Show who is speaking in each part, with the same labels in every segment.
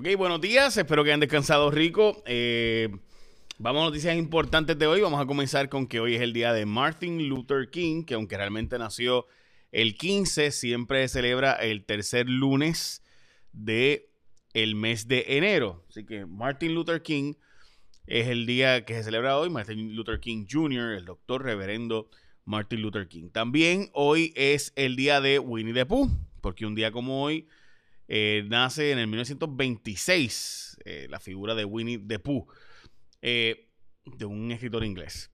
Speaker 1: Ok, buenos días, espero que hayan descansado rico. Eh, vamos a noticias importantes de hoy. Vamos a comenzar con que hoy es el día de Martin Luther King, que aunque realmente nació el 15, siempre celebra el tercer lunes de el mes de enero. Así que Martin Luther King es el día que se celebra hoy. Martin Luther King Jr., el doctor reverendo Martin Luther King. También hoy es el día de Winnie the Pooh, porque un día como hoy eh, nace en el 1926 eh, la figura de Winnie the Pooh, eh, de un escritor inglés.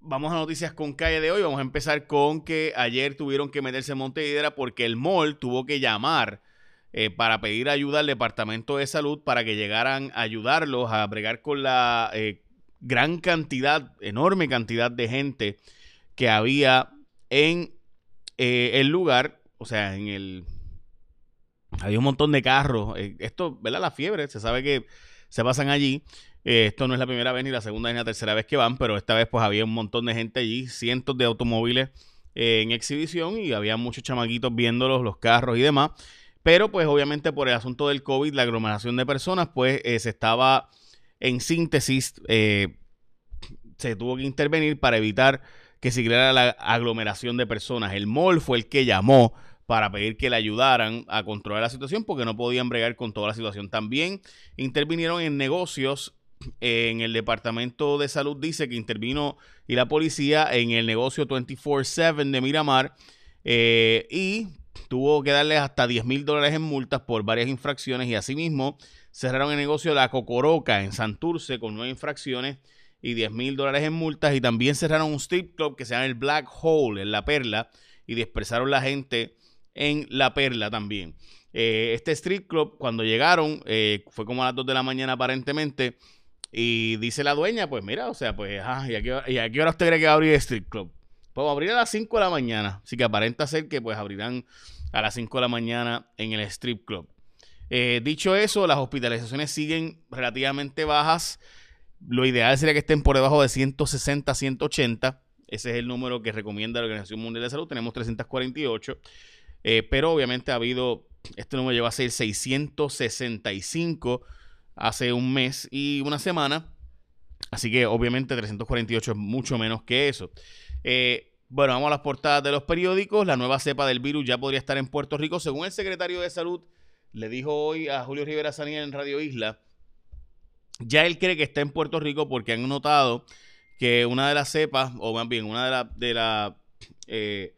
Speaker 1: Vamos a noticias con calle de hoy. Vamos a empezar con que ayer tuvieron que meterse en Montevideo porque el mall tuvo que llamar para pedir ayuda al Departamento de Salud para que llegaran a ayudarlos a bregar con la gran cantidad, enorme cantidad de gente que había en el lugar, o sea, en el había un montón de carros. Eh, esto, ¿verdad? La fiebre, se sabe que se pasan allí. Eh, esto no es la primera vez ni la segunda ni la tercera vez que van, pero esta vez pues había un montón de gente allí, cientos de automóviles eh, en exhibición y había muchos chamaquitos viéndolos, los carros y demás. Pero pues obviamente por el asunto del COVID, la aglomeración de personas, pues se estaba en síntesis, se tuvo que intervenir para evitar que siguiera la aglomeración de personas. El mall fue el que llamó para pedir que le ayudaran a controlar la situación porque no podían bregar con toda la situación. También intervinieron en negocios. En el Departamento de Salud dice que intervino y la policía en el negocio 24-7 de Miramar eh, y tuvo que darles hasta 10 mil dólares en multas por varias infracciones y asimismo cerraron el negocio de la Cocoroca en Santurce con nueve infracciones y 10 mil dólares en multas y también cerraron un strip club que se llama el Black Hole en La Perla y dispersaron la gente en La Perla también. Eh, este street club, cuando llegaron, eh, fue como a las 2 de la mañana aparentemente, y dice la dueña, pues mira, o sea, pues, ¿y, a qué, hora usted cree que va a abrir el street club? Pues abrir a las 5 de la mañana, así que aparenta ser que pues abrirán a las 5 de la mañana en el strip club. Eh, dicho eso, las hospitalizaciones siguen relativamente bajas. Lo ideal sería que estén por debajo de 160, 180. Ese es el número que recomienda la Organización Mundial de Salud. Tenemos 348. Eh, pero obviamente ha habido, este número llegó a ser 665 hace un mes y una semana. Así que obviamente 348 es mucho menos que eso. Eh, bueno, vamos a las portadas de los periódicos. La nueva cepa del virus ya podría estar en Puerto Rico. Según el secretario de Salud, le dijo hoy a Julio Rivera Sanía en Radio Isla, ya él cree que está en Puerto Rico porque han notado que una de las cepas, o más bien una de la, eh,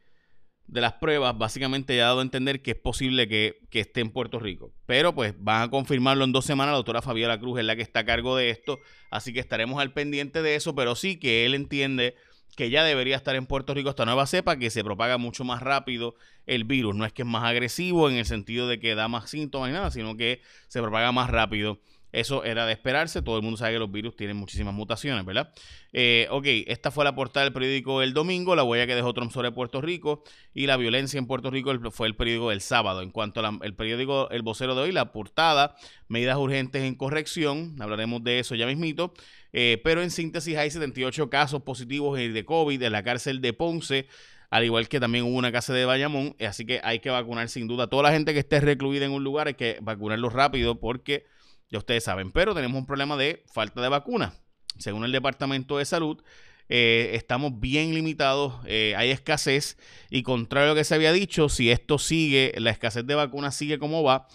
Speaker 1: de las pruebas básicamente ya ha dado a entender que es posible que, esté en Puerto Rico. Pero pues van a confirmarlo en dos semanas. La doctora Fabiola Cruz es la que está a cargo de esto. Así que estaremos al pendiente de eso. Pero sí que él entiende que ya debería estar en Puerto Rico esta nueva cepa que se propaga mucho más rápido el virus. No es que es más agresivo en el sentido de que da más síntomas ni nada, sino que se propaga más rápido eso era de esperarse. Todo el mundo sabe que los virus tienen muchísimas mutaciones, ¿verdad? Eh, ok, esta fue la portada del periódico El Domingo, la huella que dejó Trump sobre Puerto Rico y la violencia en Puerto Rico fue el periódico del sábado. En cuanto al periódico El Vocero de hoy, la portada, medidas urgentes en corrección, hablaremos de eso ya mismito. Eh, pero en síntesis hay 78 casos positivos de COVID en la cárcel de Ponce al igual que también hubo una casa de Bayamón, así que hay que vacunar sin duda. Toda la gente que esté recluida en un lugar hay que vacunarlo rápido porque ya ustedes saben, pero tenemos un problema de falta de vacunas. Según el Departamento de Salud, eh, estamos bien limitados, eh, hay escasez y contrario a lo que se había dicho, si esto sigue, la escasez de vacunas sigue como va,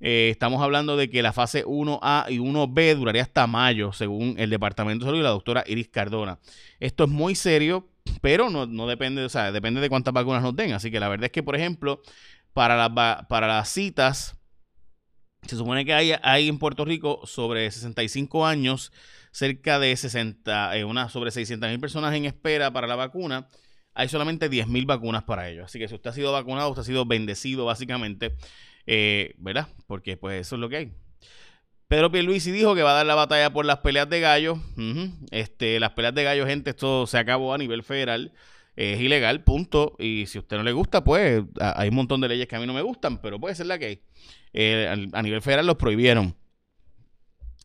Speaker 1: eh, estamos hablando de que la fase 1A y 1B duraría hasta mayo, según el Departamento de Salud y la doctora Iris Cardona. Esto es muy serio, pero no, no depende, o sea, depende de cuántas vacunas nos den. Así que la verdad es que, por ejemplo, para, para las citas se supone que hay, hay en Puerto Rico sobre 65 años, cerca de 60, eh, una, sobre 600 mil personas en espera para la vacuna. Hay solamente 10 mil vacunas para ellos. Así que si usted ha sido vacunado, usted ha sido bendecido básicamente, eh, ¿verdad? Porque pues eso es lo que hay. Pedro Pierluisi dijo que va a dar la batalla por las peleas de gallo. este, las peleas de gallo, gente, esto se acabó a nivel federal. Es ilegal, punto. Y si a usted no le gusta, pues hay un montón de leyes que a mí no me gustan, pero puede ser la que hay. Eh, a nivel federal los prohibieron.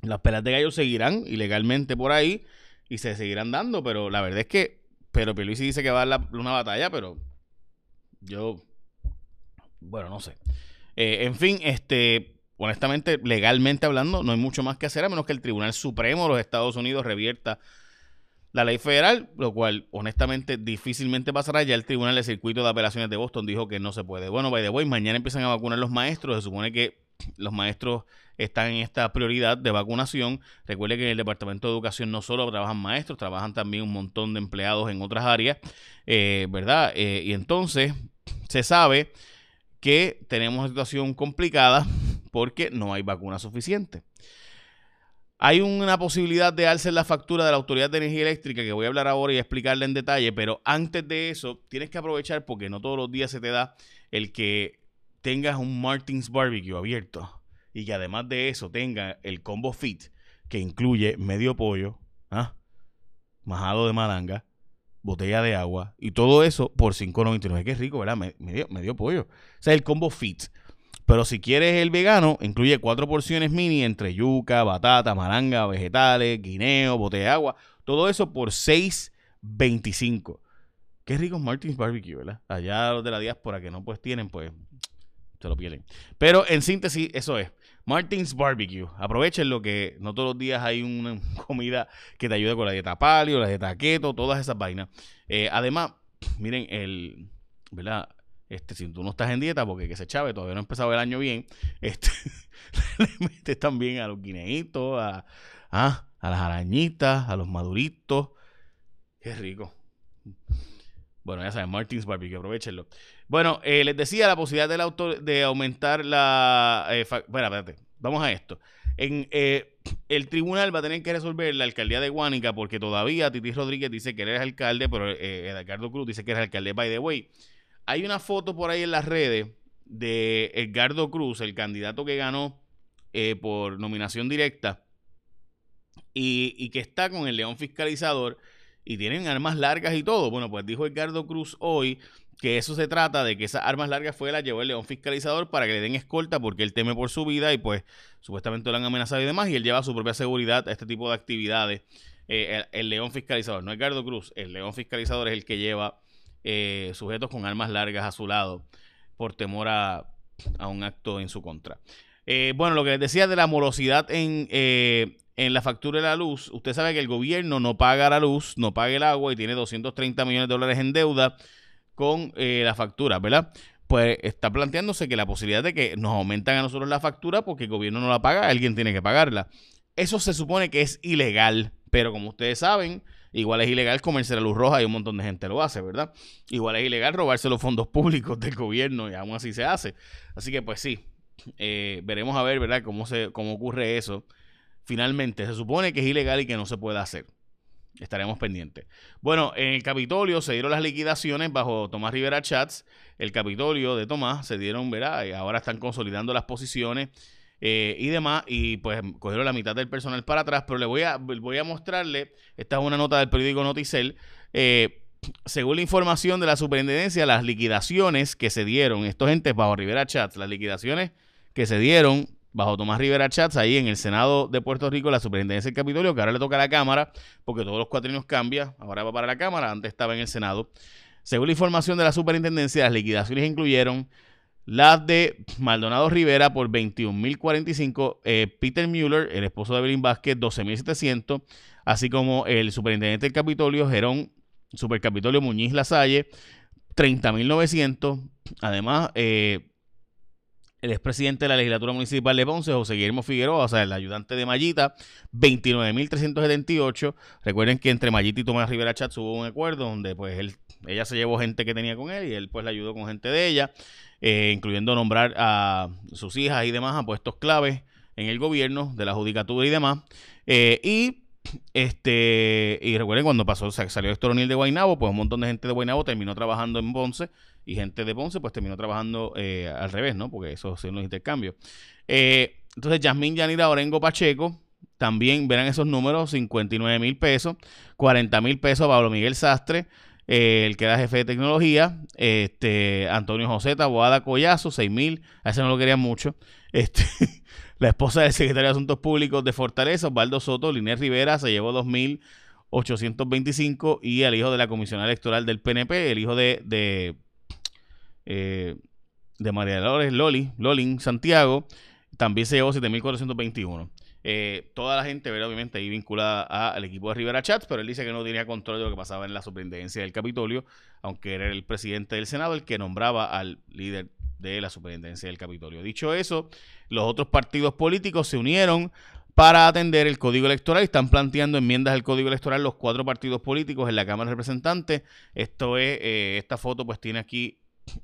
Speaker 1: Las peleas de gallos seguirán ilegalmente por ahí y se seguirán dando, pero la verdad es que, pero Pierluisi dice que va a dar una batalla, pero yo, bueno, no sé. Eh, en fin, este, honestamente, legalmente hablando, no hay mucho más que hacer a menos que el Tribunal Supremo de los Estados Unidos revierta la ley federal, lo cual honestamente difícilmente pasará. Ya el Tribunal de Circuito de Apelaciones de Boston dijo que no se puede. Bueno, by the way, mañana empiezan a vacunar los maestros. Se supone que los maestros están en esta prioridad de vacunación. Recuerde que en el Departamento de Educación no solo trabajan maestros, trabajan también un montón de empleados en otras áreas, eh, ¿verdad? Eh, y entonces se sabe que tenemos una situación complicada porque no hay vacuna suficiente. Hay una posibilidad de alzar la factura de la Autoridad de Energía Eléctrica que voy a hablar ahora y explicarle en detalle, pero antes de eso tienes que aprovechar porque no todos los días se te da el que tengas un Martins Barbecue abierto y que además de eso tenga el combo fit que incluye medio pollo, ¿ah? majado de malanga, botella de agua y todo eso por 5.99. Qué rico, ¿verdad? Medio, medio pollo. O sea, el combo fit. Pero si quieres el vegano, incluye cuatro porciones mini entre yuca, batata, malanga, vegetales, guineo, botella de agua. Todo eso por 6.25. Qué rico Martins Barbecue, ¿verdad? Allá los de la diáspora que no pues tienen, pues se lo pierden. Pero en síntesis, eso es. Martins Barbecue. Aprovechen lo que no todos los días hay una comida que te ayude con la dieta paleo, la dieta keto, todas esas vainas. Eh, además, miren, el, ¿verdad? Este, si tú no estás en dieta, porque que se chave, todavía no ha empezado el año bien, este, le metes también a los guineitos, a, ah, a las arañitas, a los maduritos. Qué rico. Bueno, ya saben, Martins Barbecue, aprovechenlo. Bueno, eh, les decía la posibilidad del auto de aumentar la... Eh, bueno, espérate, vamos a esto. En, eh, el tribunal va a tener que resolver la alcaldía de Guánica porque todavía Titi Rodríguez dice que eres alcalde, pero Edgardo Cruz dice que eres alcalde. By the way, hay una foto por ahí en las redes de Edgardo Cruz, el candidato que ganó por nominación directa y, que está con el león fiscalizador y tienen armas largas y todo. Bueno, pues dijo Edgardo Cruz hoy que eso se trata de que esas armas largas fue llevó el león fiscalizador para que le den escolta porque él teme por su vida y pues supuestamente lo han amenazado y demás y él lleva su propia seguridad a este tipo de actividades. Eh, el, león fiscalizador, no es Gardo Cruz, el león fiscalizador es el que lleva eh, sujetos con armas largas a su lado por temor a, un acto en su contra. Eh, bueno, lo que les decía de la morosidad en, en la factura de la luz, usted sabe que el gobierno no paga la luz, no paga el agua y tiene 230 millones de dólares en deuda con eh, la factura, ¿verdad? Pues está planteándose que la posibilidad de que nos aumentan a nosotros la factura porque el gobierno no la paga, alguien tiene que pagarla. Eso se supone que es ilegal, pero como ustedes saben, igual es ilegal comerse la luz roja y un montón de gente lo hace, ¿verdad? Igual es ilegal robarse los fondos públicos del gobierno y aún así se hace. Así que pues sí, eh, veremos a ver, ¿verdad? Cómo, se, cómo ocurre eso. Finalmente, se supone que es ilegal y que no se puede hacer. Estaremos pendientes. Bueno, en el Capitolio se dieron las liquidaciones bajo Tomás Rivera Chats. El Capitolio de Tomás se dieron, ¿verdad? Y ahora están consolidando las posiciones eh, y demás. Y pues cogieron la mitad del personal para atrás. Pero le voy a, voy a mostrarle, esta es una nota del periódico Noticel. Eh, según la información de la superintendencia, las liquidaciones que se dieron, estos entes bajo Rivera Chats, las liquidaciones que se dieron bajo Tomás Rivera Chats, ahí en el Senado de Puerto Rico, la superintendencia del Capitolio, que ahora le toca a la Cámara, porque todos los cuatrinos cambian, ahora va para la Cámara, antes estaba en el Senado. Según la información de la superintendencia, las liquidaciones incluyeron las de Maldonado Rivera por 21.045, eh, Peter Mueller, el esposo de Evelyn Vázquez, 12.700, así como el superintendente del Capitolio, Gerón Supercapitolio Muñiz Lasalle, 30.900. Además, eh, el expresidente de la legislatura municipal de Ponce, José Guillermo Figueroa, o sea, el ayudante de Mayita, 29.378. Recuerden que entre Mayita y Tomás Rivera Chatz hubo un acuerdo donde pues él, ella se llevó gente que tenía con él y él pues le ayudó con gente de ella, eh, incluyendo nombrar a sus hijas y demás a puestos claves en el gobierno de la judicatura y demás. Eh, y este, y recuerden cuando pasó, salió Héctor O'Neill de Guaynabo, pues un montón de gente de Guaynabo terminó trabajando en Ponce y gente de Ponce pues terminó trabajando eh, al revés, ¿no? Porque esos son los intercambios. Entonces, Yasmín Yanira Orengo Pacheco, también verán esos números, 59 mil pesos, 40 mil pesos Pablo Miguel Sastre, eh, el que era jefe de tecnología, este Antonio José Taboada Collazo, 6 mil, a ese no lo querían mucho, este, la esposa del secretario de Asuntos Públicos de Fortaleza, Osvaldo Soto, Linés Rivera, se llevó 2 mil 825 y el hijo de la comisionada electoral del PNP, el hijo de eh, de María Dolores Loli, Lolin Santiago, también se llevó 7.421. Eh, toda la gente, obviamente, ahí vinculada al equipo de Rivera Chats, pero él dice que no tenía control de lo que pasaba en la superintendencia del Capitolio, aunque era el presidente del Senado el que nombraba al líder de la superintendencia del Capitolio. Dicho eso, los otros partidos políticos se unieron para atender el código electoral están planteando enmiendas al código electoral los cuatro partidos políticos en la Cámara de Representantes. Esto es, eh, esta foto pues tiene aquí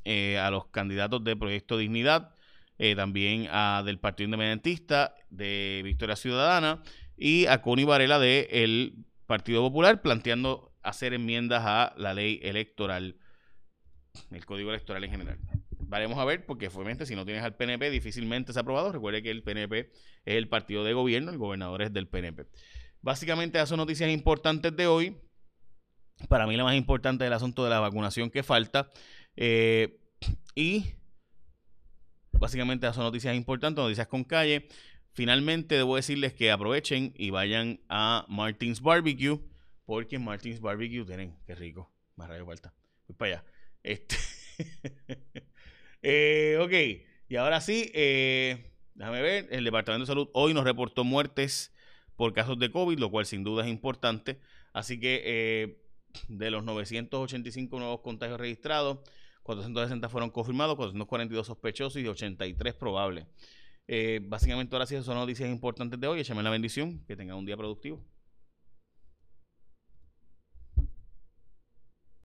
Speaker 1: eh, a los candidatos de Proyecto Dignidad, eh, también a del Partido Independentista, de Victoria Ciudadana y a Connie Varela del Partido Popular, planteando hacer enmiendas a la ley electoral, el código electoral en general. Varemos a ver, porque obviamente si no tienes al PNP, difícilmente se ha aprobado. Recuerde que el PNP es el partido de gobierno, el gobernador es del PNP. Básicamente, esas son noticias importantes de hoy. Para mí, la más importante es el asunto de la vacunación que falta. Eh, y Básicamente son noticias importantes, noticias con calle. Finalmente debo decirles que aprovechen y vayan a Martins Barbecue, porque Martins Barbecue tienen, qué rico, más radio vuelta. Voy para allá. Este eh, ok, y ahora sí, eh, déjame ver, el Departamento de Salud hoy nos reportó muertes por casos de COVID, lo cual sin duda es importante. Así que eh, de los 985 nuevos contagios registrados, 460 fueron confirmados, 442 sospechosos y 83 probables. Eh, básicamente ahora sí son noticias importantes de hoy. Échame la bendición. Que tengan un día productivo.